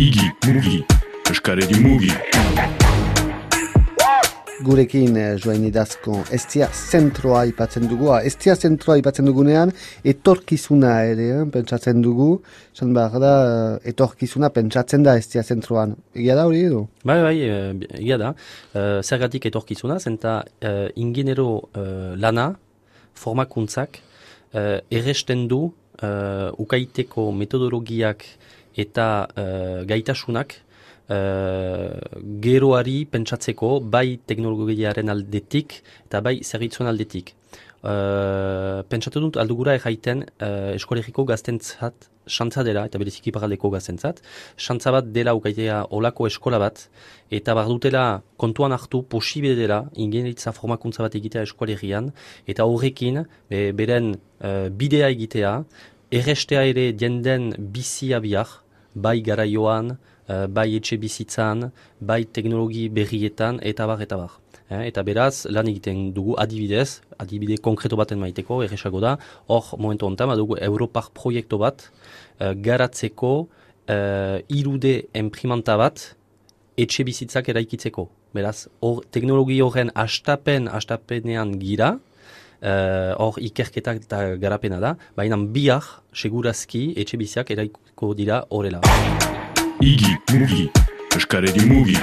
Igi, mugi, eskaredi mugi. Gurekin eh, joain idazko estia zentroa ipatzen dugu. Ah, Estia zentroa ipatzen dugunean, etorkizuna ere, eh, pentsatzen dugu. Zan behar da, eh, etorkizuna pentsatzen da estia zentroan. Egia da hori edo? Bai, bai, egia da. E, zergatik etorkizuna, zenta e, ingenero e, lana, formakuntzak, e, erresten du e, ukaiteko metodologiak eta e, gaitasunak e, geroari pentsatzeko bai teknologiaren aldetik eta bai zerritzuen aldetik. Uh, pentsatu dut aldugura erraiten uh, eskolegiko gaztentzat xantza dela eta bereziki paraldeko gaztentzat. Xantza bat dela ukaitea olako eskola bat eta bar dutela kontuan hartu posible dela ingenieritza formakuntza bat egitea eskolegian. Eta horrekin be, beren uh, bidea egitea errestea ere jenden bizia bihar bai garaioan, bai etxe bizitzan, bai teknologi berrietan eta bar eta bar. Eh, eta beraz, lan egiten dugu adibidez, adibide konkreto baten maiteko, erresago da, hor momentu honetan, dugu Europar proiektu bat, uh, garatzeko uh, irude emprimanta bat, etxe bizitzak eraikitzeko. Beraz, hor teknologi horren astapen, astapenean gira, hor uh, ikerketak eta garapena da, baina bihar, segurazki, etxe bizitzak eraikiko dira horrela. Igi, mugi, eskaredi mugi.